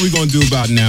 what we gonna do about now,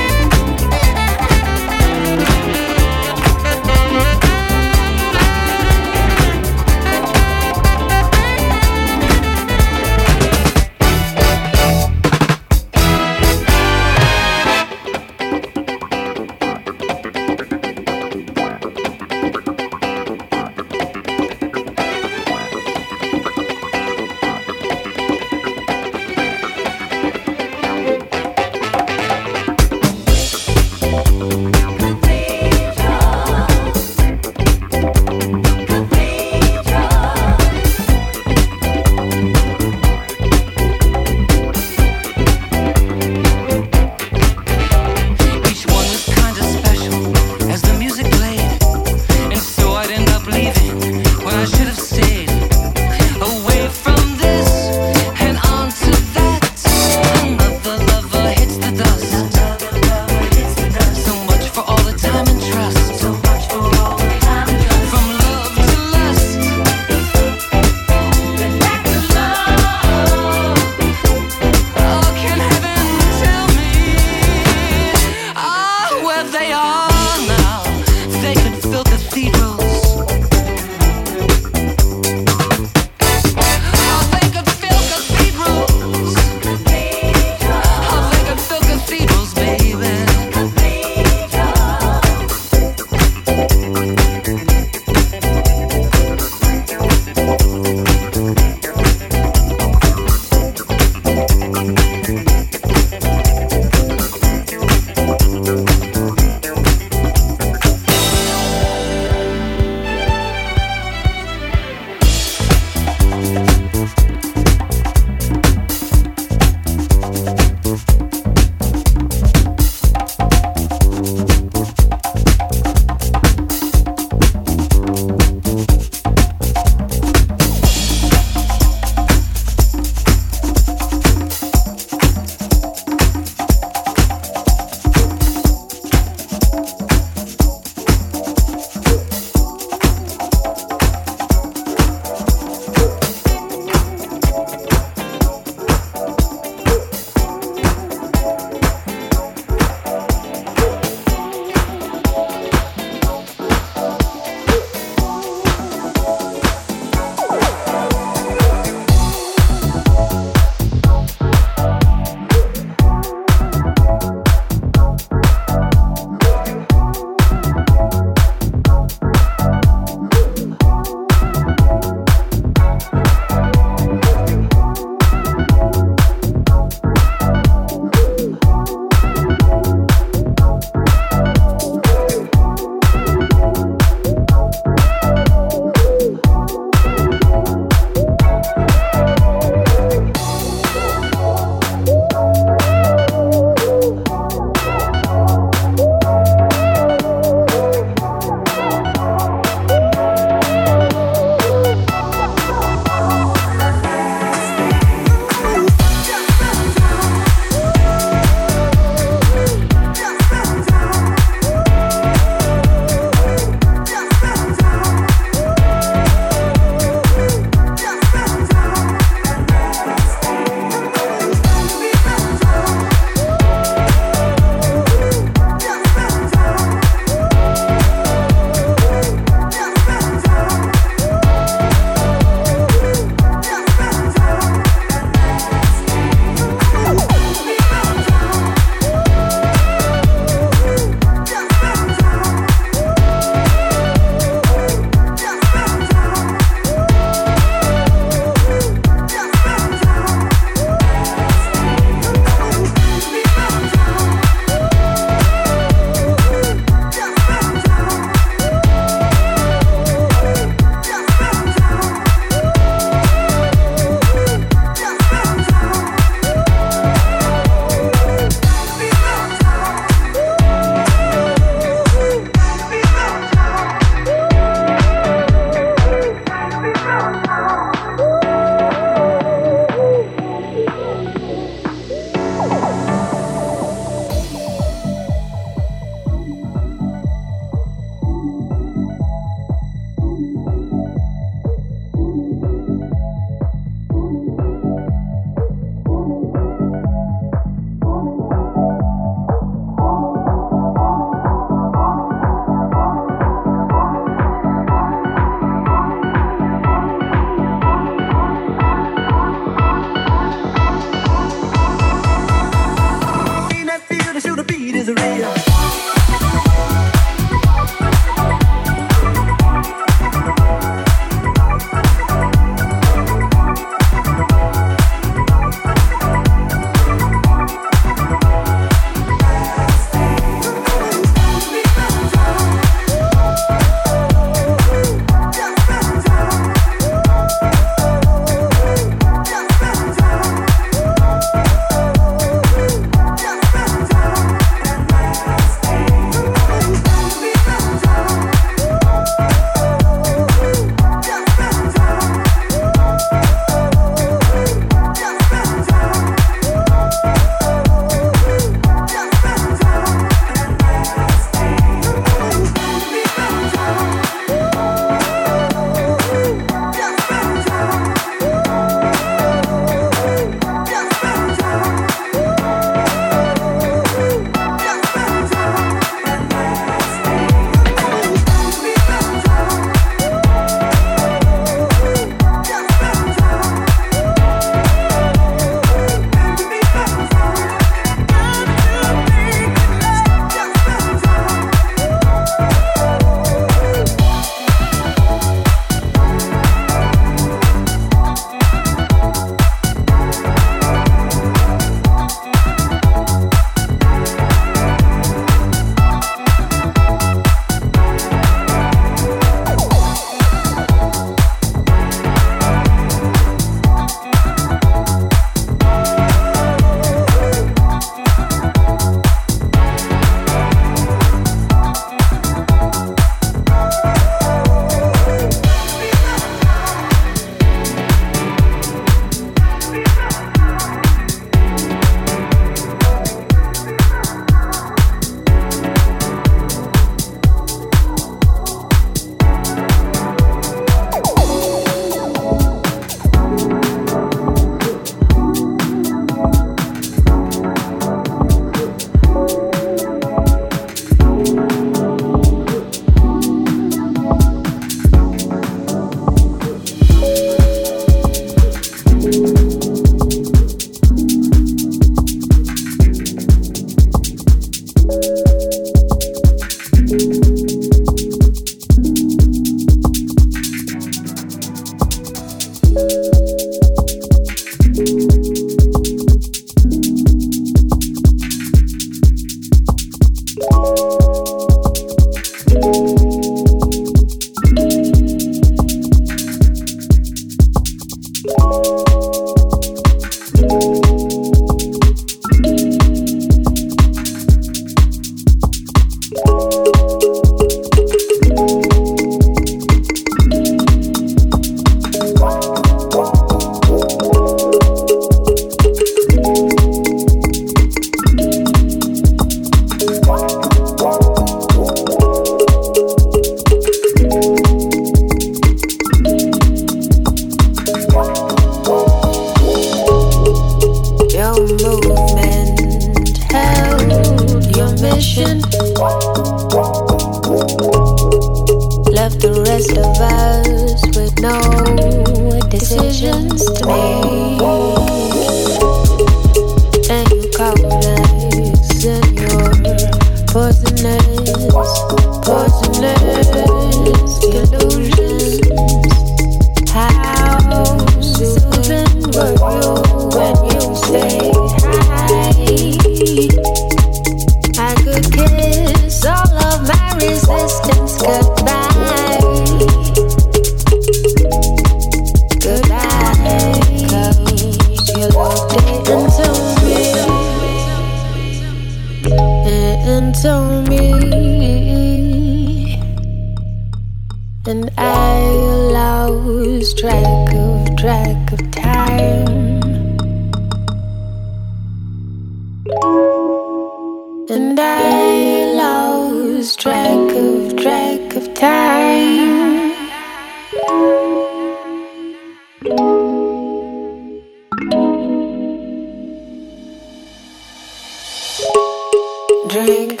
drink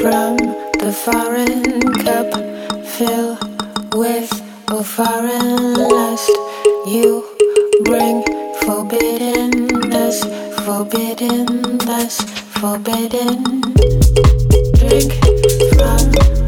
from the foreign cup fill with a foreign lust. You bring forbiddenness forbiddenness forbidden drink from